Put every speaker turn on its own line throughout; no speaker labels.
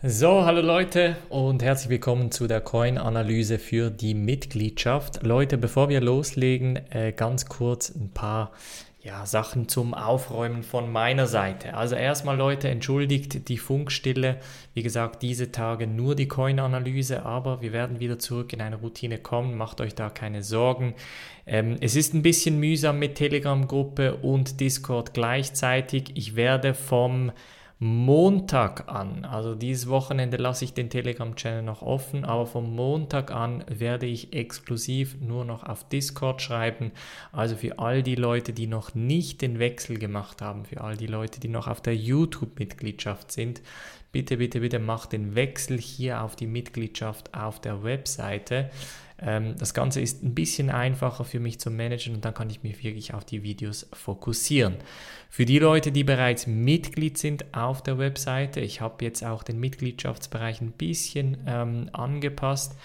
So, hallo Leute und herzlich willkommen zu der Coin-Analyse für die Mitgliedschaft. Leute, bevor wir loslegen, äh, ganz kurz ein paar ja, Sachen zum Aufräumen von meiner Seite. Also erstmal Leute, entschuldigt die Funkstille. Wie gesagt, diese Tage nur die Coin-Analyse, aber wir werden wieder zurück in eine Routine kommen. Macht euch da keine Sorgen. Ähm, es ist ein bisschen mühsam mit Telegram-Gruppe und Discord gleichzeitig. Ich werde vom Montag an, also dieses Wochenende lasse ich den Telegram-Channel noch offen, aber vom Montag an werde ich exklusiv nur noch auf Discord schreiben. Also für all die Leute, die noch nicht den Wechsel gemacht haben, für all die Leute, die noch auf der YouTube-Mitgliedschaft sind, bitte, bitte, bitte macht den Wechsel hier auf die Mitgliedschaft auf der Webseite. Ähm, das Ganze ist ein bisschen einfacher für mich zu managen und dann kann ich mich wirklich auf die Videos fokussieren. Für die Leute, die bereits Mitglied sind auf der Webseite, ich habe jetzt auch den Mitgliedschaftsbereich ein bisschen ähm, angepasst.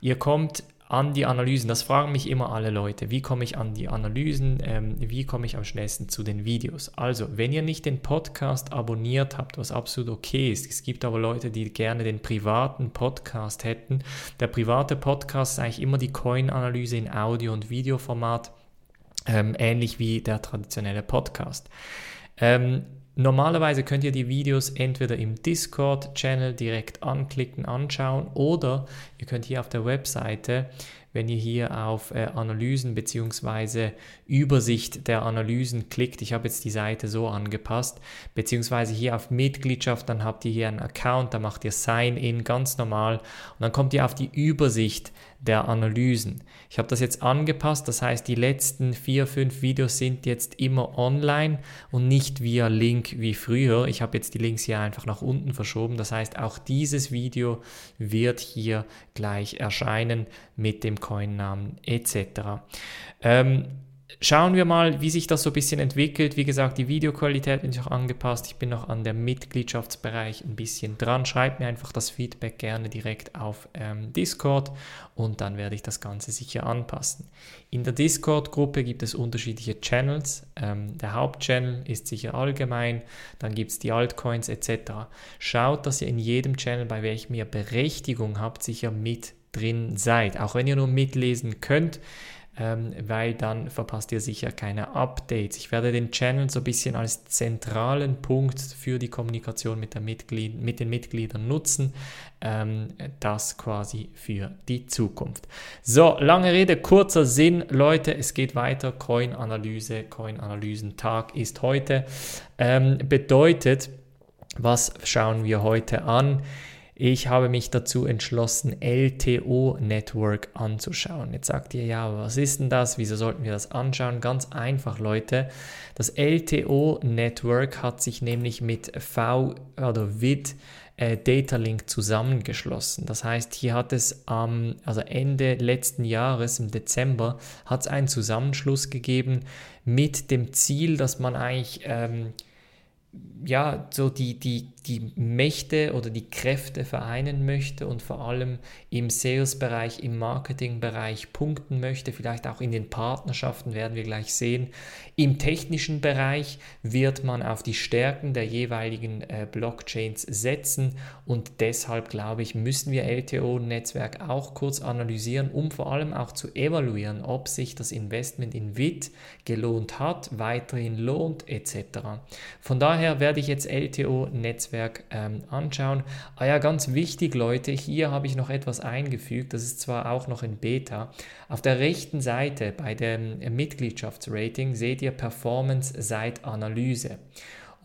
Ihr kommt an die Analysen. Das fragen mich immer alle Leute. Wie komme ich an die Analysen? Ähm, wie komme ich am schnellsten zu den Videos? Also, wenn ihr nicht den Podcast abonniert habt, was absolut okay ist, es gibt aber Leute, die gerne den privaten Podcast hätten. Der private Podcast ist eigentlich immer die Coin-Analyse in Audio- und Videoformat, ähm, ähnlich wie der traditionelle Podcast. Ähm, Normalerweise könnt ihr die Videos entweder im Discord-Channel direkt anklicken, anschauen oder ihr könnt hier auf der Webseite, wenn ihr hier auf äh, Analysen bzw. Übersicht der Analysen klickt, ich habe jetzt die Seite so angepasst, beziehungsweise hier auf Mitgliedschaft, dann habt ihr hier einen Account, da macht ihr Sign-in ganz normal und dann kommt ihr auf die Übersicht der Analysen. Ich habe das jetzt angepasst, das heißt, die letzten vier, fünf Videos sind jetzt immer online und nicht via Link wie früher. Ich habe jetzt die Links hier einfach nach unten verschoben. Das heißt, auch dieses Video wird hier gleich erscheinen mit dem Coin-Namen etc. Ähm, Schauen wir mal, wie sich das so ein bisschen entwickelt. Wie gesagt, die Videoqualität ist auch angepasst. Ich bin noch an der Mitgliedschaftsbereich ein bisschen dran. Schreibt mir einfach das Feedback gerne direkt auf ähm, Discord und dann werde ich das Ganze sicher anpassen. In der Discord-Gruppe gibt es unterschiedliche Channels. Ähm, der Hauptchannel ist sicher allgemein, dann gibt es die Altcoins etc. Schaut, dass ihr in jedem Channel, bei welchem ihr Berechtigung habt, sicher mit drin seid. Auch wenn ihr nur mitlesen könnt, ähm, weil dann verpasst ihr sicher keine Updates. Ich werde den Channel so ein bisschen als zentralen Punkt für die Kommunikation mit, Mitglied, mit den Mitgliedern nutzen. Ähm, das quasi für die Zukunft. So, lange Rede, kurzer Sinn. Leute, es geht weiter. Coin-Analyse, Coin-Analysentag ist heute. Ähm, bedeutet, was schauen wir heute an? Ich habe mich dazu entschlossen, LTO Network anzuschauen. Jetzt sagt ihr, ja, was ist denn das? Wieso sollten wir das anschauen? Ganz einfach, Leute. Das LTO Network hat sich nämlich mit V oder WID äh, Datalink zusammengeschlossen. Das heißt, hier hat es am also Ende letzten Jahres, im Dezember, hat es einen Zusammenschluss gegeben mit dem Ziel, dass man eigentlich ähm, ja, so die, die, die Mächte oder die Kräfte vereinen möchte und vor allem im Sales-Bereich, im Marketing-Bereich punkten möchte, vielleicht auch in den Partnerschaften werden wir gleich sehen. Im technischen Bereich wird man auf die Stärken der jeweiligen äh, Blockchains setzen und deshalb glaube ich, müssen wir LTO-Netzwerk auch kurz analysieren, um vor allem auch zu evaluieren, ob sich das Investment in WIT gelohnt hat, weiterhin lohnt etc. Von daher werde ich jetzt LTO-Netzwerk ähm, anschauen. Ah ja, ganz wichtig Leute, hier habe ich noch etwas eingefügt, das ist zwar auch noch in Beta. Auf der rechten Seite bei dem Mitgliedschaftsrating seht ihr Performance seit Analyse.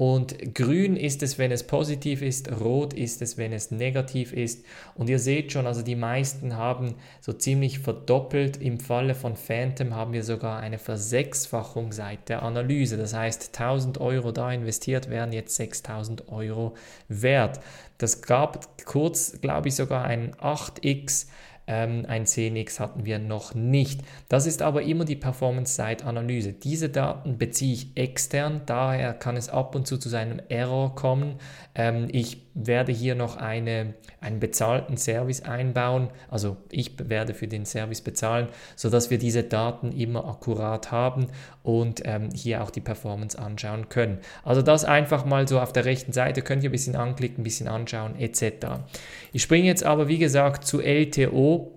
Und grün ist es, wenn es positiv ist, rot ist es, wenn es negativ ist. Und ihr seht schon, also die meisten haben so ziemlich verdoppelt. Im Falle von Phantom haben wir sogar eine Versechsfachung seit der Analyse. Das heißt, 1000 Euro da investiert werden jetzt 6000 Euro wert. Das gab kurz, glaube ich, sogar ein 8x ähm, ein 10x hatten wir noch nicht. Das ist aber immer die Performance-Side-Analyse. Diese Daten beziehe ich extern, daher kann es ab und zu zu seinem Error kommen. Ähm, ich werde hier noch eine, einen bezahlten Service einbauen, also ich werde für den Service bezahlen, sodass wir diese Daten immer akkurat haben und ähm, hier auch die Performance anschauen können. Also das einfach mal so auf der rechten Seite, könnt ihr ein bisschen anklicken, ein bisschen anschauen etc. Ich springe jetzt aber wie gesagt zu LTO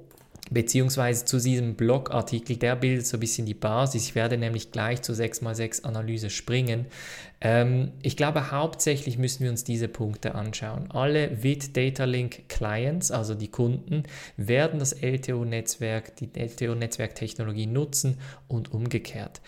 beziehungsweise zu diesem Blogartikel, der bildet so ein bisschen die Basis. Ich werde nämlich gleich zur 6x6 Analyse springen. Ähm, ich glaube, hauptsächlich müssen wir uns diese Punkte anschauen. Alle WIT Data Link Clients, also die Kunden, werden das LTO-Netzwerk, die LTO-Netzwerktechnologie nutzen und umgekehrt.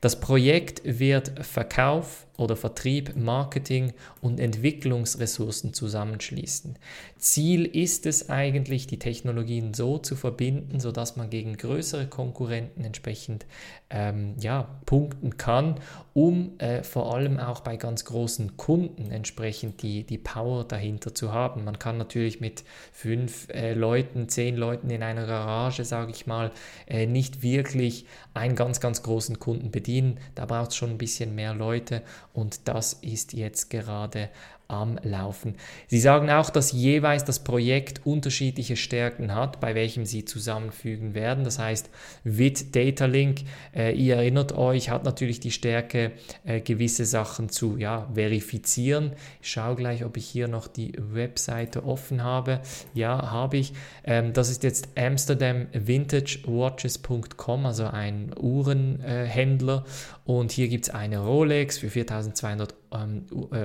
Das Projekt wird Verkauf oder Vertrieb, Marketing und Entwicklungsressourcen zusammenschließen. Ziel ist es eigentlich, die Technologien so zu verbinden, sodass man gegen größere Konkurrenten entsprechend ähm, ja, punkten kann, um äh, vor allem auch bei ganz großen Kunden entsprechend die, die Power dahinter zu haben. Man kann natürlich mit fünf äh, Leuten, zehn Leuten in einer Garage, sage ich mal, äh, nicht wirklich einen ganz, ganz großen Kunden bedienen. Da braucht es schon ein bisschen mehr Leute und das ist jetzt gerade am Laufen. Sie sagen auch, dass jeweils das Projekt unterschiedliche Stärken hat, bei welchem Sie zusammenfügen werden. Das heißt, with Data Link, äh, ihr erinnert euch, hat natürlich die Stärke, äh, gewisse Sachen zu ja, verifizieren. Ich schaue gleich, ob ich hier noch die Webseite offen habe. Ja, habe ich. Ähm, das ist jetzt AmsterdamVintageWatches.com, also ein Uhrenhändler. und hier gibt es eine Rolex für 4200 ähm, äh,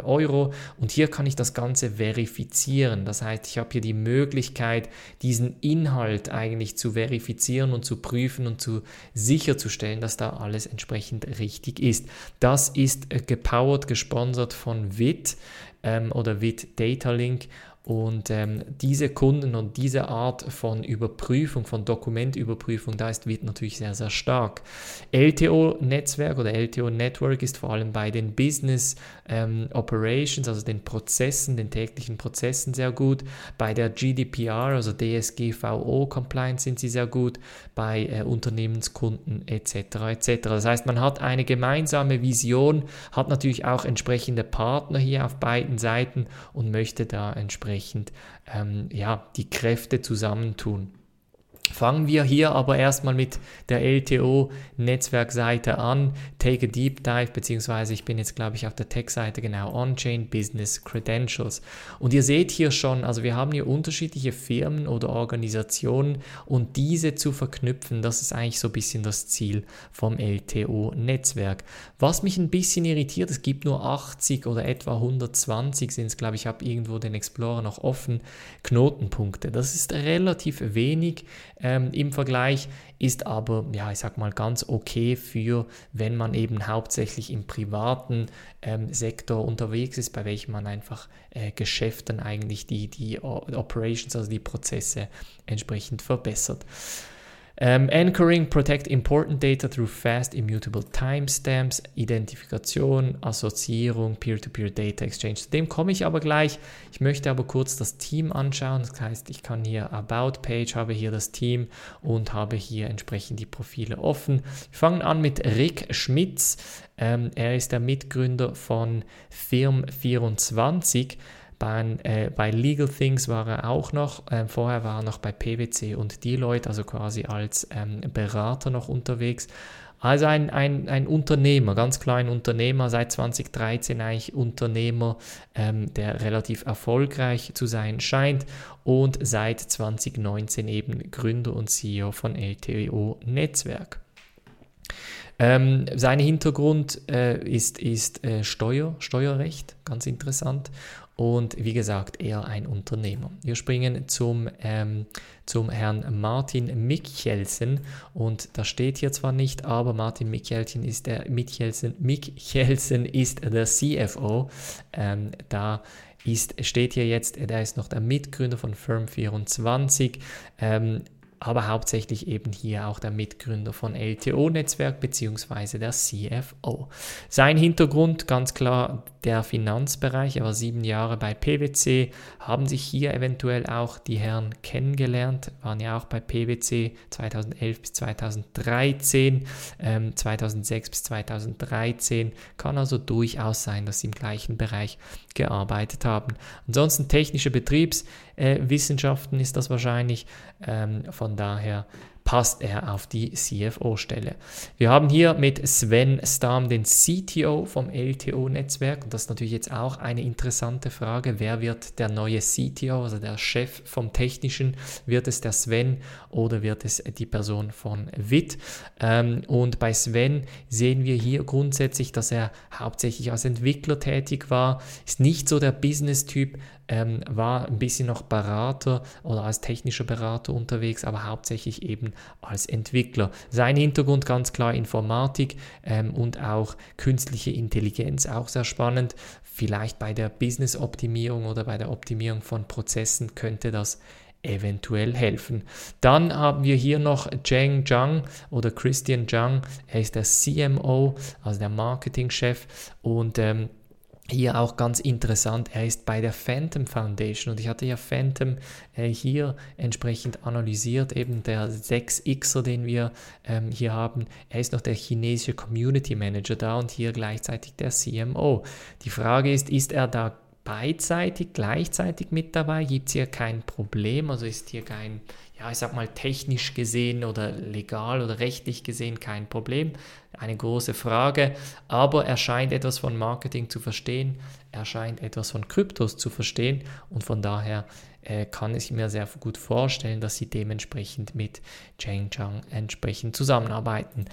Euro und hier kann ich das Ganze verifizieren. Das heißt, ich habe hier die Möglichkeit, diesen Inhalt eigentlich zu verifizieren und zu prüfen und zu sicherzustellen, dass da alles entsprechend richtig ist. Das ist äh, gepowert, gesponsert von WIT ähm, oder WIT Data Link und ähm, diese Kunden und diese Art von Überprüfung, von Dokumentüberprüfung, da ist WIT natürlich sehr, sehr stark. LTO-Netzwerk oder LTO-Network ist vor allem bei den Business ähm, Operations, also den Prozessen, den täglichen Prozessen sehr gut. Bei der GDPR, also DSGVO-Compliance sind sie sehr gut. Bei äh, Unternehmenskunden etc. etc. Das heißt, man hat eine gemeinsame Vision, hat natürlich auch entsprechende Partner hier auf beiden Seiten und möchte da entsprechend entsprechend ähm, ja, die Kräfte zusammentun. Fangen wir hier aber erstmal mit der LTO-Netzwerkseite an. Take a Deep Dive, beziehungsweise ich bin jetzt, glaube ich, auf der Tech-Seite genau, On-Chain Business Credentials. Und ihr seht hier schon, also wir haben hier unterschiedliche Firmen oder Organisationen und diese zu verknüpfen, das ist eigentlich so ein bisschen das Ziel vom LTO-Netzwerk. Was mich ein bisschen irritiert, es gibt nur 80 oder etwa 120 sind es, glaube ich, habe irgendwo den Explorer noch offen, Knotenpunkte. Das ist relativ wenig ähm, im Vergleich, ist aber, ja, ich sag mal, ganz okay für, wenn man eben hauptsächlich im privaten ähm, Sektor unterwegs ist, bei welchem man einfach äh, Geschäften eigentlich die, die Operations, also die Prozesse entsprechend verbessert. Um, ähm, anchoring, protect important data through fast immutable timestamps, Identifikation, Assoziierung, Peer-to-Peer -Peer Data Exchange. Zu dem komme ich aber gleich. Ich möchte aber kurz das Team anschauen. Das heißt, ich kann hier About Page, habe hier das Team und habe hier entsprechend die Profile offen. Wir fangen an mit Rick Schmitz. Ähm, er ist der Mitgründer von Firm24. Bei, äh, bei Legal Things war er auch noch, äh, vorher war er noch bei PwC und Deloitte, also quasi als ähm, Berater noch unterwegs. Also ein, ein, ein Unternehmer, ganz klar ein Unternehmer, seit 2013 eigentlich Unternehmer, ähm, der relativ erfolgreich zu sein scheint und seit 2019 eben Gründer und CEO von LTO Netzwerk. Ähm, sein Hintergrund äh, ist, ist äh, Steuer, Steuerrecht, ganz interessant und wie gesagt, er ein Unternehmer. Wir springen zum, ähm, zum Herrn Martin Michelsen und da steht hier zwar nicht, aber Martin Michelsen ist der, Michelsen, Michelsen ist der CFO. Ähm, da ist, steht hier jetzt, er ist noch der Mitgründer von Firm24. Ähm, aber hauptsächlich eben hier auch der Mitgründer von LTO-Netzwerk bzw. der CFO. Sein Hintergrund ganz klar der Finanzbereich. Er war sieben Jahre bei PwC, haben sich hier eventuell auch die Herren kennengelernt, waren ja auch bei PwC 2011 bis 2013, ähm, 2006 bis 2013. Kann also durchaus sein, dass sie im gleichen Bereich gearbeitet haben. Ansonsten technische Betriebswissenschaften äh, ist das wahrscheinlich. Ähm, von daher passt er auf die CFO-Stelle. Wir haben hier mit Sven Stam den CTO vom LTO-Netzwerk und das ist natürlich jetzt auch eine interessante Frage. Wer wird der neue CTO, also der Chef vom Technischen? Wird es der Sven oder wird es die Person von WIT? Ähm, und bei Sven sehen wir hier grundsätzlich, dass er hauptsächlich als Entwickler tätig war, ist nicht so der Business-Typ, ähm, war ein bisschen noch Berater oder als technischer Berater unterwegs, aber hauptsächlich eben als Entwickler. Sein Hintergrund ganz klar Informatik ähm, und auch künstliche Intelligenz, auch sehr spannend. Vielleicht bei der Business-Optimierung oder bei der Optimierung von Prozessen könnte das eventuell helfen. Dann haben wir hier noch Zheng Zhang oder Christian Zhang. Er ist der CMO, also der Marketingchef und ähm, hier auch ganz interessant, er ist bei der Phantom Foundation und ich hatte ja Phantom äh, hier entsprechend analysiert, eben der 6xer, den wir ähm, hier haben. Er ist noch der chinesische Community Manager da und hier gleichzeitig der CMO. Die Frage ist, ist er da beidseitig, gleichzeitig mit dabei? Gibt es hier kein Problem? Also ist hier kein, ja, ich sag mal, technisch gesehen oder legal oder rechtlich gesehen kein Problem. Eine große Frage, aber er scheint etwas von Marketing zu verstehen, er scheint etwas von Kryptos zu verstehen und von daher äh, kann ich mir sehr gut vorstellen, dass sie dementsprechend mit Cheng Chang entsprechend zusammenarbeiten.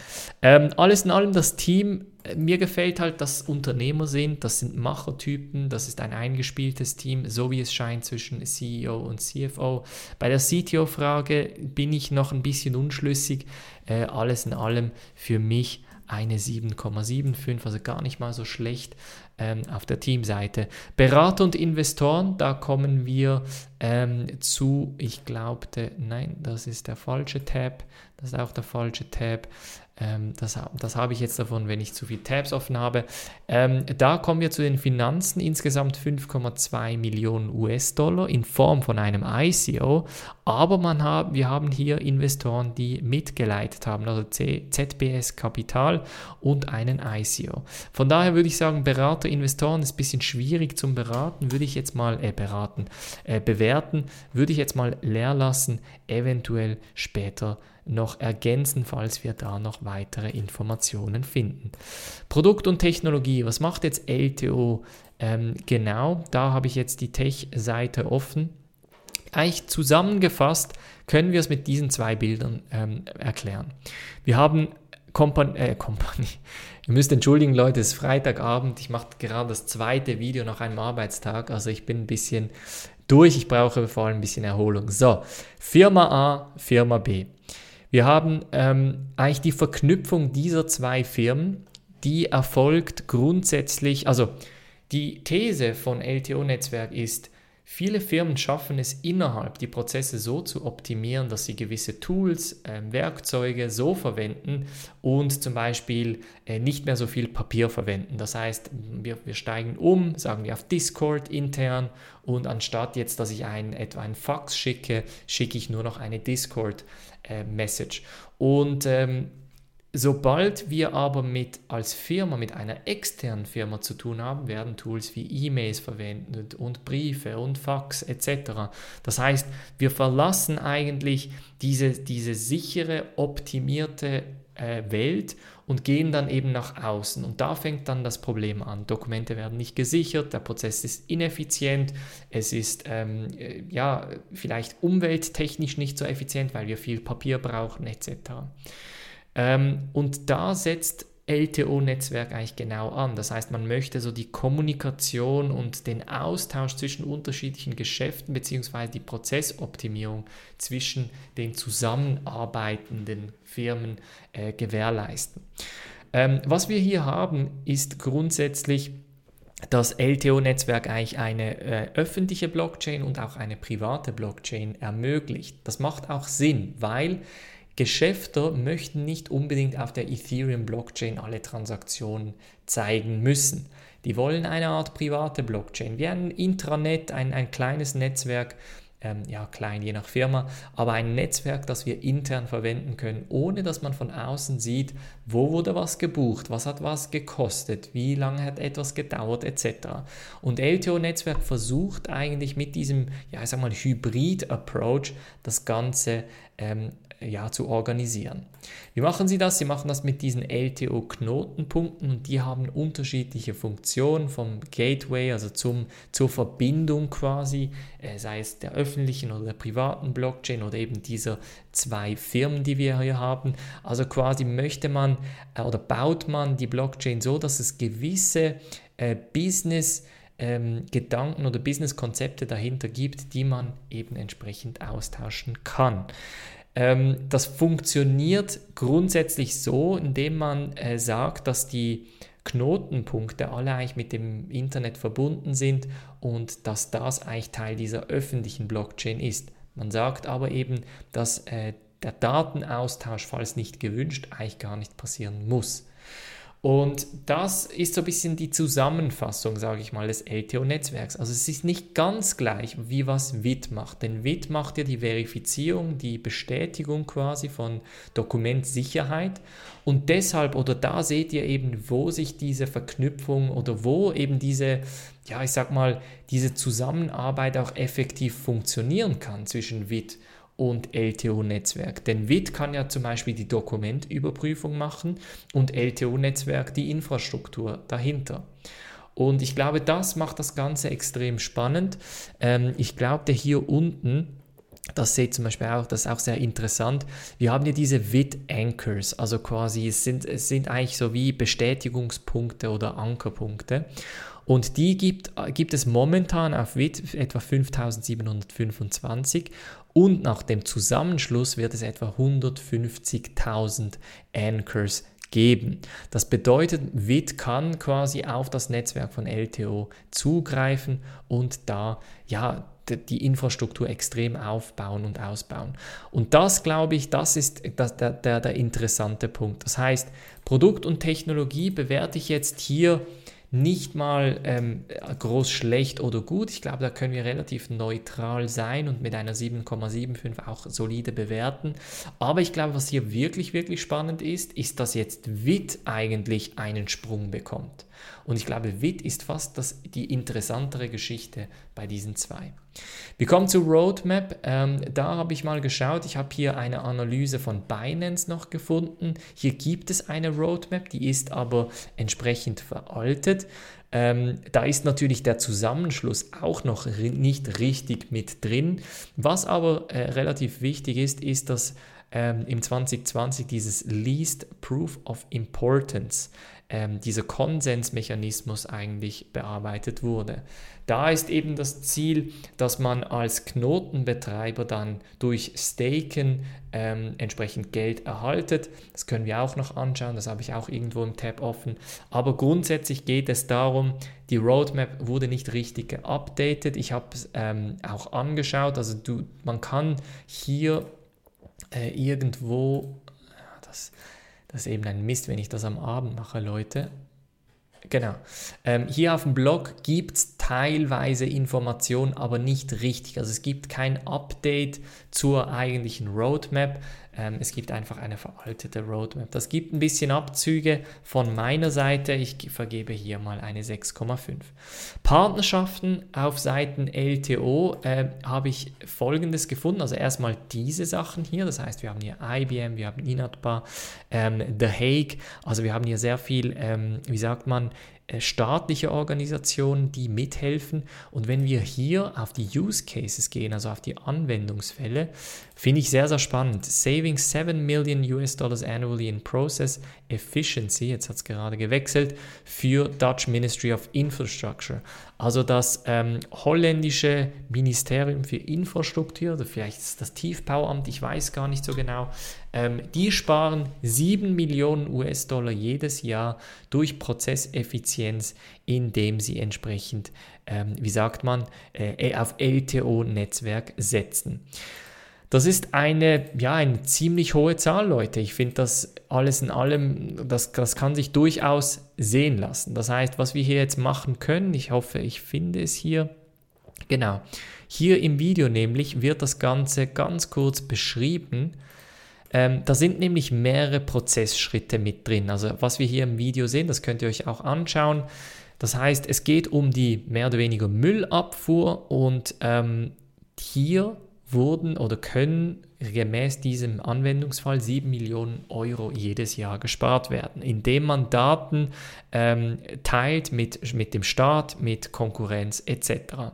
Ähm, alles in allem das Team, mir gefällt halt, dass Unternehmer sind, das sind Machertypen, das ist ein eingespieltes Team, so wie es scheint zwischen CEO und CFO. Bei der CTO-Frage bin ich noch ein bisschen unschlüssig. Äh, alles in allem für mich eine 7,75, also gar nicht mal so schlecht ähm, auf der Teamseite. Berater und Investoren, da kommen wir ähm, zu, ich glaubte, nein, das ist der falsche Tab, das ist auch der falsche Tab. Ähm, das, das habe ich jetzt davon, wenn ich zu viele Tabs offen habe. Ähm, da kommen wir zu den Finanzen. Insgesamt 5,2 Millionen US-Dollar in Form von einem ICO. Aber man hat, wir haben hier Investoren, die mitgeleitet haben, also C, ZBS Kapital und einen ICO. Von daher würde ich sagen, Berater, Investoren ist ein bisschen schwierig zum Beraten. Würde ich jetzt mal äh, beraten, äh, bewerten, würde ich jetzt mal leer lassen, eventuell später noch ergänzen, falls wir da noch weitere Informationen finden. Produkt und Technologie, was macht jetzt LTO ähm, genau? Da habe ich jetzt die Tech-Seite offen. Eigentlich zusammengefasst können wir es mit diesen zwei Bildern ähm, erklären. Wir haben Kompanie, äh, Kompanie. Ihr müsst entschuldigen, Leute, es ist Freitagabend. Ich mache gerade das zweite Video nach einem Arbeitstag. Also ich bin ein bisschen durch. Ich brauche vor allem ein bisschen Erholung. So, Firma A, Firma B. Wir haben ähm, eigentlich die Verknüpfung dieser zwei Firmen, die erfolgt grundsätzlich, also die These von LTO-Netzwerk ist, Viele Firmen schaffen es innerhalb, die Prozesse so zu optimieren, dass sie gewisse Tools, äh, Werkzeuge so verwenden und zum Beispiel äh, nicht mehr so viel Papier verwenden. Das heißt, wir, wir steigen um, sagen wir auf Discord intern und anstatt jetzt, dass ich ein, etwa ein Fax schicke, schicke ich nur noch eine Discord-Message. Äh, und ähm, Sobald wir aber mit als Firma mit einer externen Firma zu tun haben, werden Tools wie E-Mails verwendet und Briefe und Fax etc. Das heißt, wir verlassen eigentlich diese, diese sichere, optimierte äh, Welt und gehen dann eben nach außen. Und da fängt dann das Problem an. Dokumente werden nicht gesichert, der Prozess ist ineffizient, es ist ähm, äh, ja vielleicht umwelttechnisch nicht so effizient, weil wir viel Papier brauchen etc. Ähm, und da setzt LTO-Netzwerk eigentlich genau an. Das heißt, man möchte so die Kommunikation und den Austausch zwischen unterschiedlichen Geschäften bzw. die Prozessoptimierung zwischen den zusammenarbeitenden Firmen äh, gewährleisten. Ähm, was wir hier haben, ist grundsätzlich das LTO-Netzwerk eigentlich eine äh, öffentliche Blockchain und auch eine private Blockchain ermöglicht. Das macht auch Sinn, weil Geschäfte möchten nicht unbedingt auf der Ethereum-Blockchain alle Transaktionen zeigen müssen. Die wollen eine Art private Blockchain, wie ein Intranet, ein, ein kleines Netzwerk, ähm, ja klein je nach Firma, aber ein Netzwerk, das wir intern verwenden können, ohne dass man von außen sieht, wo wurde was gebucht, was hat was gekostet, wie lange hat etwas gedauert etc. Und LTO-Netzwerk versucht eigentlich mit diesem, ja ich sag mal, Hybrid-Approach das Ganze ähm, ja, zu organisieren. Wie machen sie das? Sie machen das mit diesen LTO-Knotenpunkten und die haben unterschiedliche Funktionen vom Gateway, also zum, zur Verbindung quasi, äh, sei es der öffentlichen oder der privaten Blockchain oder eben dieser zwei Firmen, die wir hier haben. Also quasi möchte man äh, oder baut man die Blockchain so, dass es gewisse äh, Business- ähm, Gedanken oder Business-Konzepte dahinter gibt, die man eben entsprechend austauschen kann. Ähm, das funktioniert grundsätzlich so, indem man äh, sagt, dass die Knotenpunkte alle eigentlich mit dem Internet verbunden sind und dass das eigentlich Teil dieser öffentlichen Blockchain ist. Man sagt aber eben, dass äh, der Datenaustausch, falls nicht gewünscht, eigentlich gar nicht passieren muss. Und das ist so ein bisschen die Zusammenfassung, sage ich mal, des LTO-Netzwerks. Also es ist nicht ganz gleich, wie was WIT macht. Denn WIT macht ja die Verifizierung, die Bestätigung quasi von Dokumentsicherheit. Und deshalb, oder da seht ihr eben, wo sich diese Verknüpfung oder wo eben diese, ja, ich sag mal, diese Zusammenarbeit auch effektiv funktionieren kann zwischen WIT und und LTO-Netzwerk. Denn WIT kann ja zum Beispiel die Dokumentüberprüfung machen und LTO-Netzwerk die Infrastruktur dahinter. Und ich glaube, das macht das Ganze extrem spannend. Ähm, ich glaube, hier unten, das seht zum Beispiel auch, das ist auch sehr interessant. Wir haben hier diese WIT Anchors, also quasi, es sind, es sind eigentlich so wie Bestätigungspunkte oder Ankerpunkte. Und die gibt, gibt es momentan auf WIT etwa 5725 und nach dem Zusammenschluss wird es etwa 150.000 Anchors geben. Das bedeutet, WIT kann quasi auf das Netzwerk von LTO zugreifen und da ja die Infrastruktur extrem aufbauen und ausbauen. Und das, glaube ich, das ist der, der, der interessante Punkt. Das heißt, Produkt und Technologie bewerte ich jetzt hier nicht mal ähm, groß schlecht oder gut. Ich glaube, da können wir relativ neutral sein und mit einer 7,75 auch solide bewerten. Aber ich glaube, was hier wirklich, wirklich spannend ist, ist, dass jetzt WIT eigentlich einen Sprung bekommt. Und ich glaube, WIT ist fast das, die interessantere Geschichte bei diesen zwei. Wir kommen zu Roadmap. Ähm, da habe ich mal geschaut. Ich habe hier eine Analyse von Binance noch gefunden. Hier gibt es eine Roadmap, die ist aber entsprechend veraltet. Ähm, da ist natürlich der Zusammenschluss auch noch nicht richtig mit drin. Was aber äh, relativ wichtig ist, ist, dass ähm, im 2020 dieses Least Proof of Importance ähm, dieser Konsensmechanismus eigentlich bearbeitet wurde. Da ist eben das Ziel, dass man als Knotenbetreiber dann durch Staken ähm, entsprechend Geld erhaltet. Das können wir auch noch anschauen, das habe ich auch irgendwo im Tab offen. Aber grundsätzlich geht es darum, die Roadmap wurde nicht richtig geupdatet. Ich habe es ähm, auch angeschaut, also du, man kann hier äh, irgendwo, das das ist eben ein Mist, wenn ich das am Abend mache, Leute. Genau. Ähm, hier auf dem Blog gibt es teilweise Informationen, aber nicht richtig. Also es gibt kein Update zur eigentlichen Roadmap. Ähm, es gibt einfach eine veraltete Roadmap. Das gibt ein bisschen Abzüge von meiner Seite. Ich vergebe hier mal eine 6,5. Partnerschaften auf Seiten LTO äh, habe ich folgendes gefunden. Also erstmal diese Sachen hier. Das heißt, wir haben hier IBM, wir haben Inatbar, ähm, The Hague. Also wir haben hier sehr viel, ähm, wie sagt man, staatliche Organisationen, die mithelfen. Und wenn wir hier auf die Use Cases gehen, also auf die Anwendungsfälle, finde ich sehr, sehr spannend. Saving 7 Million US Dollars annually in Process Efficiency, jetzt hat es gerade gewechselt, für Dutch Ministry of Infrastructure. Also das ähm, holländische Ministerium für Infrastruktur, oder vielleicht ist das Tiefbauamt, ich weiß gar nicht so genau, ähm, die sparen 7 Millionen US-Dollar jedes Jahr durch Prozesseffizienz, indem sie entsprechend, ähm, wie sagt man, äh, auf LTO-Netzwerk setzen. Das ist eine, ja, eine ziemlich hohe Zahl, Leute. Ich finde das alles in allem, das, das kann sich durchaus sehen lassen. Das heißt, was wir hier jetzt machen können, ich hoffe, ich finde es hier. Genau. Hier im Video nämlich wird das Ganze ganz kurz beschrieben. Ähm, da sind nämlich mehrere Prozessschritte mit drin. Also was wir hier im Video sehen, das könnt ihr euch auch anschauen. Das heißt, es geht um die mehr oder weniger Müllabfuhr und ähm, hier wurden oder können gemäß diesem Anwendungsfall 7 Millionen Euro jedes Jahr gespart werden, indem man Daten ähm, teilt mit, mit dem Staat, mit Konkurrenz etc.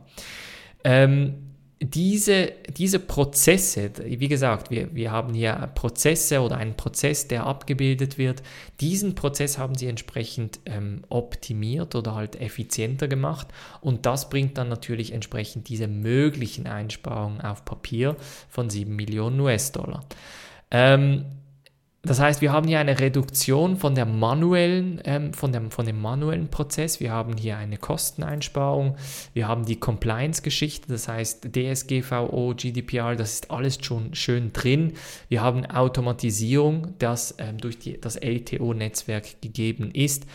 Ähm, diese, diese Prozesse, wie gesagt, wir, wir haben hier Prozesse oder einen Prozess, der abgebildet wird. Diesen Prozess haben sie entsprechend ähm, optimiert oder halt effizienter gemacht und das bringt dann natürlich entsprechend diese möglichen Einsparungen auf Papier von 7 Millionen US-Dollar. Ähm, das heißt, wir haben hier eine Reduktion von, der manuellen, ähm, von, dem, von dem manuellen Prozess. Wir haben hier eine Kosteneinsparung. Wir haben die Compliance-Geschichte, das heißt DSGVO, GDPR, das ist alles schon schön drin. Wir haben Automatisierung, das ähm, durch die, das LTO-Netzwerk gegeben ist.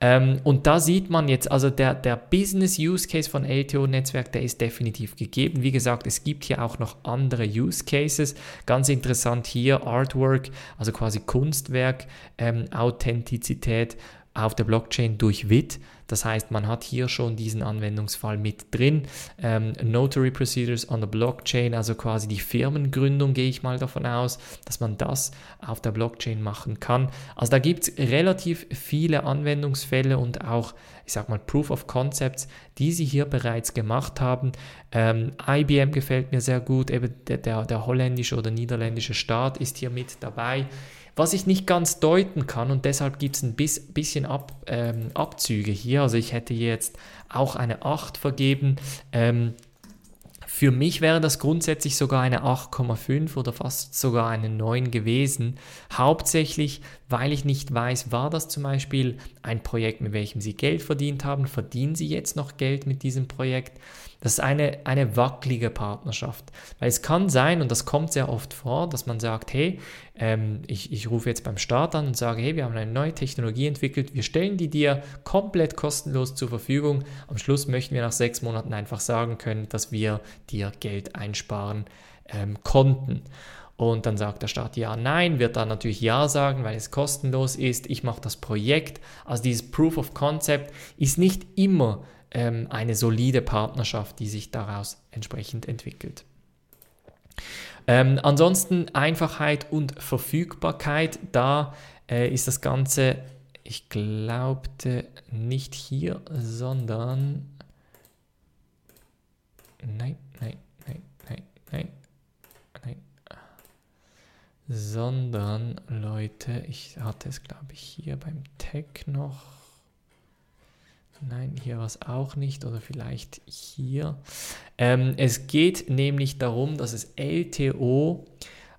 Ähm, und da sieht man jetzt, also der, der Business Use Case von LTO-Netzwerk, der ist definitiv gegeben. Wie gesagt, es gibt hier auch noch andere Use Cases. Ganz interessant hier Artwork, also quasi Kunstwerk, ähm, Authentizität auf der Blockchain durch WIT. Das heißt, man hat hier schon diesen Anwendungsfall mit drin. Ähm, Notary Procedures on the Blockchain, also quasi die Firmengründung, gehe ich mal davon aus, dass man das auf der Blockchain machen kann. Also da gibt es relativ viele Anwendungsfälle und auch, ich sag mal, Proof of Concepts, die sie hier bereits gemacht haben. Ähm, IBM gefällt mir sehr gut, eben der, der, der holländische oder niederländische Staat ist hier mit dabei. Was ich nicht ganz deuten kann und deshalb gibt es ein bisschen Ab, ähm, Abzüge hier. Also ich hätte jetzt auch eine 8 vergeben. Ähm, für mich wäre das grundsätzlich sogar eine 8,5 oder fast sogar eine 9 gewesen. Hauptsächlich, weil ich nicht weiß, war das zum Beispiel ein Projekt, mit welchem Sie Geld verdient haben? Verdienen Sie jetzt noch Geld mit diesem Projekt? Das ist eine, eine wackelige Partnerschaft. Weil es kann sein, und das kommt sehr oft vor, dass man sagt, hey, ähm, ich, ich rufe jetzt beim Start an und sage, hey, wir haben eine neue Technologie entwickelt, wir stellen die dir komplett kostenlos zur Verfügung. Am Schluss möchten wir nach sechs Monaten einfach sagen können, dass wir dir Geld einsparen ähm, konnten. Und dann sagt der Staat ja, nein, wird dann natürlich ja sagen, weil es kostenlos ist. Ich mache das Projekt. Also dieses Proof of Concept ist nicht immer ähm, eine solide Partnerschaft, die sich daraus entsprechend entwickelt. Ähm, ansonsten Einfachheit und Verfügbarkeit, da äh, ist das Ganze, ich glaubte nicht hier, sondern nein, nein, nein, nein, nein, nein, sondern Leute, ich hatte es glaube ich hier beim Tag noch. Nein, hier war es auch nicht oder vielleicht hier. Ähm, es geht nämlich darum, dass es LTO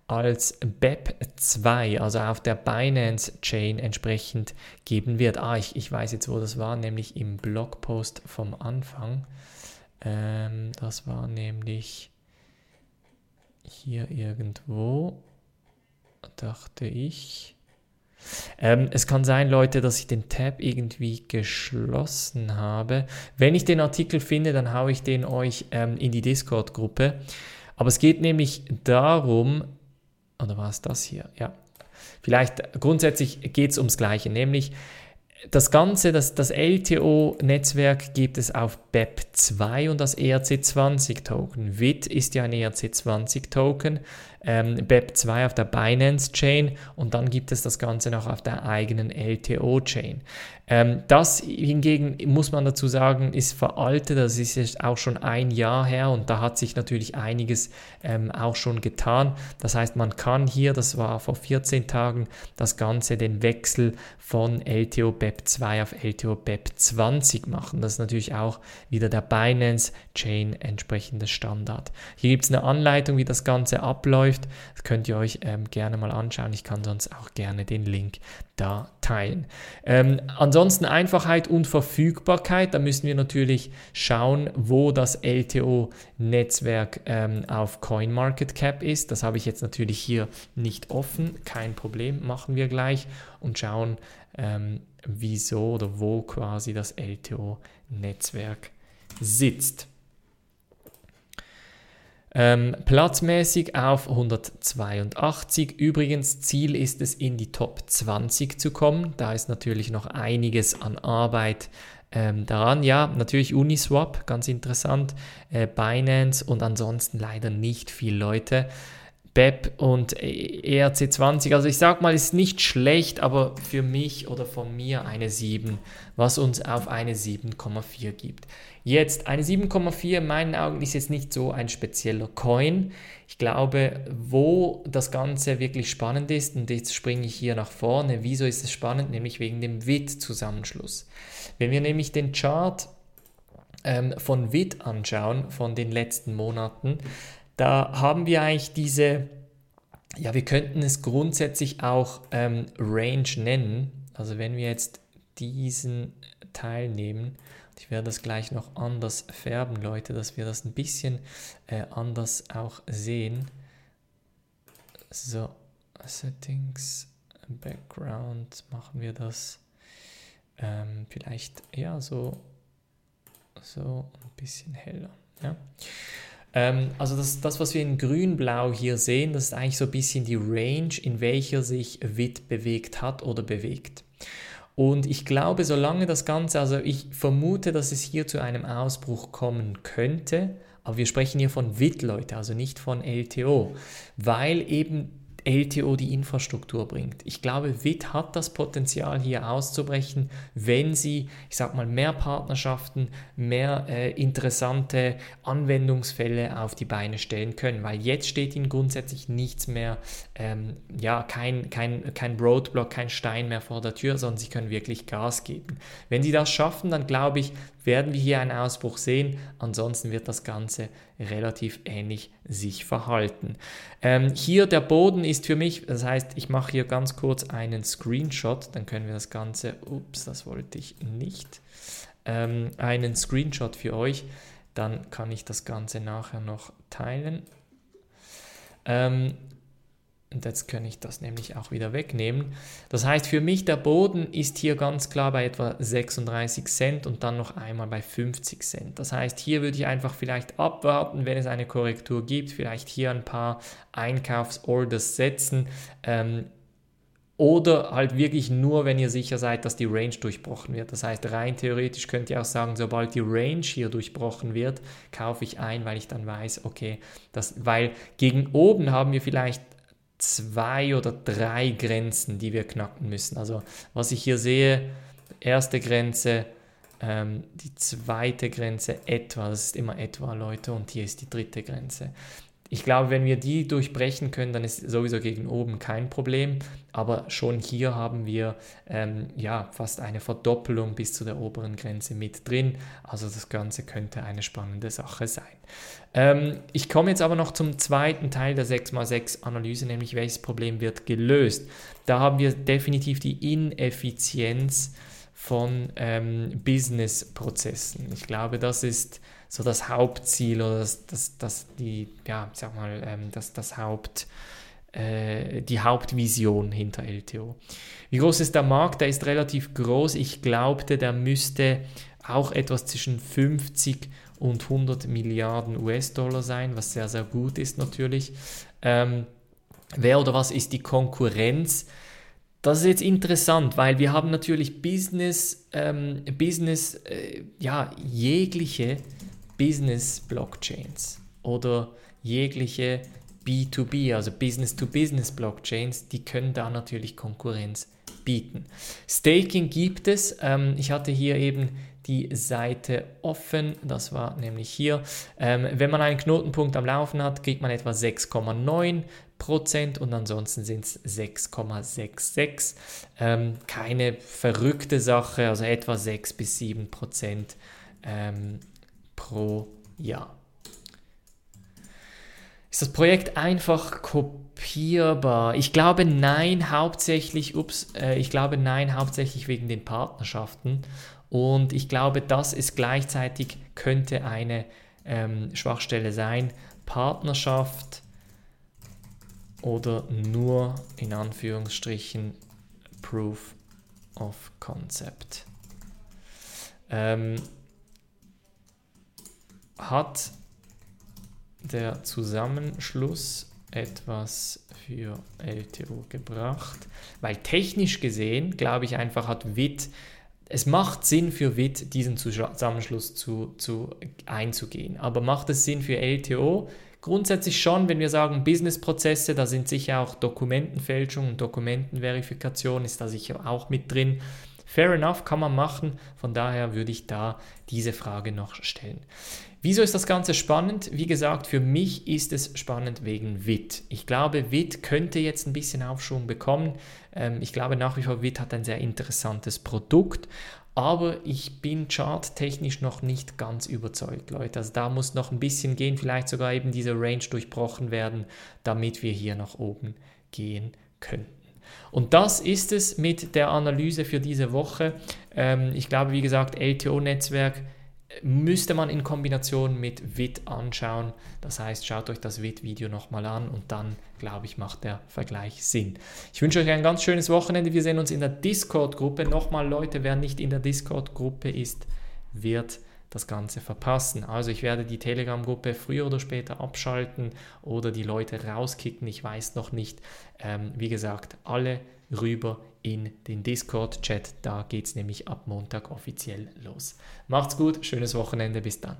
als BEP2, also auf der Binance Chain entsprechend geben wird. Ah, ich, ich weiß jetzt, wo das war, nämlich im Blogpost vom Anfang. Ähm, das war nämlich hier irgendwo, dachte ich. Ähm, es kann sein, Leute, dass ich den Tab irgendwie geschlossen habe. Wenn ich den Artikel finde, dann haue ich den euch ähm, in die Discord-Gruppe. Aber es geht nämlich darum, oder war es das hier? Ja. Vielleicht grundsätzlich geht es ums Gleiche, nämlich das Ganze, das, das LTO-Netzwerk gibt es auf BEP2 und das ERC20-Token. WIT ist ja ein ERC20-Token ähm, BEP2 auf der Binance Chain und dann gibt es das Ganze noch auf der eigenen LTO Chain. Ähm, das hingegen muss man dazu sagen, ist veraltet, das ist jetzt auch schon ein Jahr her und da hat sich natürlich einiges ähm, auch schon getan. Das heißt, man kann hier, das war vor 14 Tagen, das Ganze, den Wechsel von LTO BEP BEP2 auf LTO BEP20 machen. Das ist natürlich auch wieder der Binance Chain entsprechende Standard. Hier gibt es eine Anleitung, wie das Ganze abläuft. Das könnt ihr euch ähm, gerne mal anschauen. Ich kann sonst auch gerne den Link da teilen. Ähm, ansonsten Einfachheit und Verfügbarkeit. Da müssen wir natürlich schauen, wo das LTO-Netzwerk ähm, auf CoinMarketCap ist. Das habe ich jetzt natürlich hier nicht offen. Kein Problem, machen wir gleich und schauen, ähm, wieso oder wo quasi das LTO-Netzwerk sitzt. Ähm, platzmäßig auf 182. Übrigens, Ziel ist es, in die Top 20 zu kommen. Da ist natürlich noch einiges an Arbeit ähm, daran. Ja, natürlich Uniswap, ganz interessant. Äh, Binance und ansonsten leider nicht viele Leute. BEP und ERC20. Also ich sag mal, ist nicht schlecht, aber für mich oder von mir eine 7, was uns auf eine 7,4 gibt. Jetzt eine 7,4 in meinen Augen ist jetzt nicht so ein spezieller Coin. Ich glaube, wo das Ganze wirklich spannend ist, und jetzt springe ich hier nach vorne, wieso ist es spannend? Nämlich wegen dem WIT-Zusammenschluss. Wenn wir nämlich den Chart ähm, von WIT anschauen, von den letzten Monaten, da haben wir eigentlich diese, ja, wir könnten es grundsätzlich auch ähm, Range nennen. Also wenn wir jetzt diesen Teil nehmen, ich werde das gleich noch anders färben, Leute, dass wir das ein bisschen äh, anders auch sehen. So, Settings, Background, machen wir das ähm, vielleicht eher so, so ein bisschen heller. Ja. Ähm, also das, das, was wir in grün-blau hier sehen, das ist eigentlich so ein bisschen die Range, in welcher sich WIT bewegt hat oder bewegt. Und ich glaube, solange das Ganze, also ich vermute, dass es hier zu einem Ausbruch kommen könnte, aber wir sprechen hier von WIT, Leute, also nicht von LTO, weil eben LTO die Infrastruktur bringt. Ich glaube, WIT hat das Potenzial hier auszubrechen, wenn sie, ich sag mal, mehr Partnerschaften, mehr äh, interessante Anwendungsfälle auf die Beine stellen können, weil jetzt steht ihnen grundsätzlich nichts mehr, ähm, ja, kein, kein, kein Roadblock, kein Stein mehr vor der Tür, sondern sie können wirklich Gas geben. Wenn sie das schaffen, dann glaube ich, werden wir hier einen Ausbruch sehen. Ansonsten wird das Ganze relativ ähnlich sich verhalten. Ähm, hier der Boden ist für mich, das heißt, ich mache hier ganz kurz einen Screenshot, dann können wir das Ganze, ups, das wollte ich nicht, ähm, einen Screenshot für euch, dann kann ich das Ganze nachher noch teilen. Ähm, und jetzt kann ich das nämlich auch wieder wegnehmen. Das heißt, für mich der Boden ist hier ganz klar bei etwa 36 Cent und dann noch einmal bei 50 Cent. Das heißt, hier würde ich einfach vielleicht abwarten, wenn es eine Korrektur gibt, vielleicht hier ein paar Einkaufsorders setzen. Ähm, oder halt wirklich nur, wenn ihr sicher seid, dass die Range durchbrochen wird. Das heißt, rein theoretisch könnt ihr auch sagen, sobald die Range hier durchbrochen wird, kaufe ich ein, weil ich dann weiß, okay, das, weil gegen oben haben wir vielleicht zwei oder drei Grenzen, die wir knacken müssen. Also was ich hier sehe, erste Grenze, ähm, die zweite Grenze etwa, das ist immer etwa Leute und hier ist die dritte Grenze. Ich glaube, wenn wir die durchbrechen können, dann ist sowieso gegen oben kein Problem. Aber schon hier haben wir ähm, ja fast eine Verdoppelung bis zu der oberen Grenze mit drin. Also das Ganze könnte eine spannende Sache sein. Ähm, ich komme jetzt aber noch zum zweiten Teil der 6x6 Analyse, nämlich welches Problem wird gelöst. Da haben wir definitiv die Ineffizienz von ähm, Business-Prozessen. Ich glaube, das ist so das Hauptziel oder das, das, das die, ja, sag mal, ähm, das, das Haupt, äh, die Hauptvision hinter LTO. Wie groß ist der Markt? Der ist relativ groß. Ich glaubte, der müsste auch etwas zwischen 50 und 100 Milliarden US-Dollar sein, was sehr, sehr gut ist natürlich. Ähm, wer oder was ist die Konkurrenz? Das ist jetzt interessant, weil wir haben natürlich Business, ähm, Business, äh, ja, jegliche Business-Blockchains oder jegliche B2B, also Business-to-Business-Blockchains, die können da natürlich Konkurrenz bieten. Staking gibt es. Ähm, ich hatte hier eben die Seite offen. Das war nämlich hier. Ähm, wenn man einen Knotenpunkt am Laufen hat, kriegt man etwa 6,9 Prozent und ansonsten sind es 6,66. Ähm, keine verrückte Sache, also etwa 6 bis 7 Prozent ähm, pro Jahr. Ist das Projekt einfach kopierbar? Ich glaube nein, hauptsächlich, ups, äh, ich glaube nein, hauptsächlich wegen den Partnerschaften. Und ich glaube, das ist gleichzeitig, könnte eine ähm, Schwachstelle sein. Partnerschaft oder nur in Anführungsstrichen Proof of Concept. Ähm, hat der Zusammenschluss etwas für LTO gebracht, weil technisch gesehen, glaube ich einfach, hat WIT, es macht Sinn für WIT, diesen Zusammenschluss zu, zu einzugehen. Aber macht es Sinn für LTO? Grundsätzlich schon, wenn wir sagen Businessprozesse, da sind sicher auch Dokumentenfälschung und Dokumentenverifikation ist da sicher auch mit drin. Fair enough, kann man machen. Von daher würde ich da diese Frage noch stellen. Wieso ist das Ganze spannend? Wie gesagt, für mich ist es spannend wegen WIT. Ich glaube, WIT könnte jetzt ein bisschen Aufschwung bekommen. Ähm, ich glaube nach wie vor, WIT hat ein sehr interessantes Produkt. Aber ich bin charttechnisch noch nicht ganz überzeugt, Leute. Also da muss noch ein bisschen gehen, vielleicht sogar eben diese Range durchbrochen werden, damit wir hier nach oben gehen könnten. Und das ist es mit der Analyse für diese Woche. Ähm, ich glaube, wie gesagt, LTO-Netzwerk müsste man in Kombination mit WIT anschauen. Das heißt, schaut euch das WIT-Video nochmal an und dann, glaube ich, macht der Vergleich Sinn. Ich wünsche euch ein ganz schönes Wochenende. Wir sehen uns in der Discord-Gruppe. Nochmal, Leute, wer nicht in der Discord-Gruppe ist, wird das Ganze verpassen. Also ich werde die Telegram-Gruppe früher oder später abschalten oder die Leute rauskicken. Ich weiß noch nicht. Ähm, wie gesagt, alle rüber in den Discord-Chat. Da geht es nämlich ab Montag offiziell los. Macht's gut, schönes Wochenende, bis dann.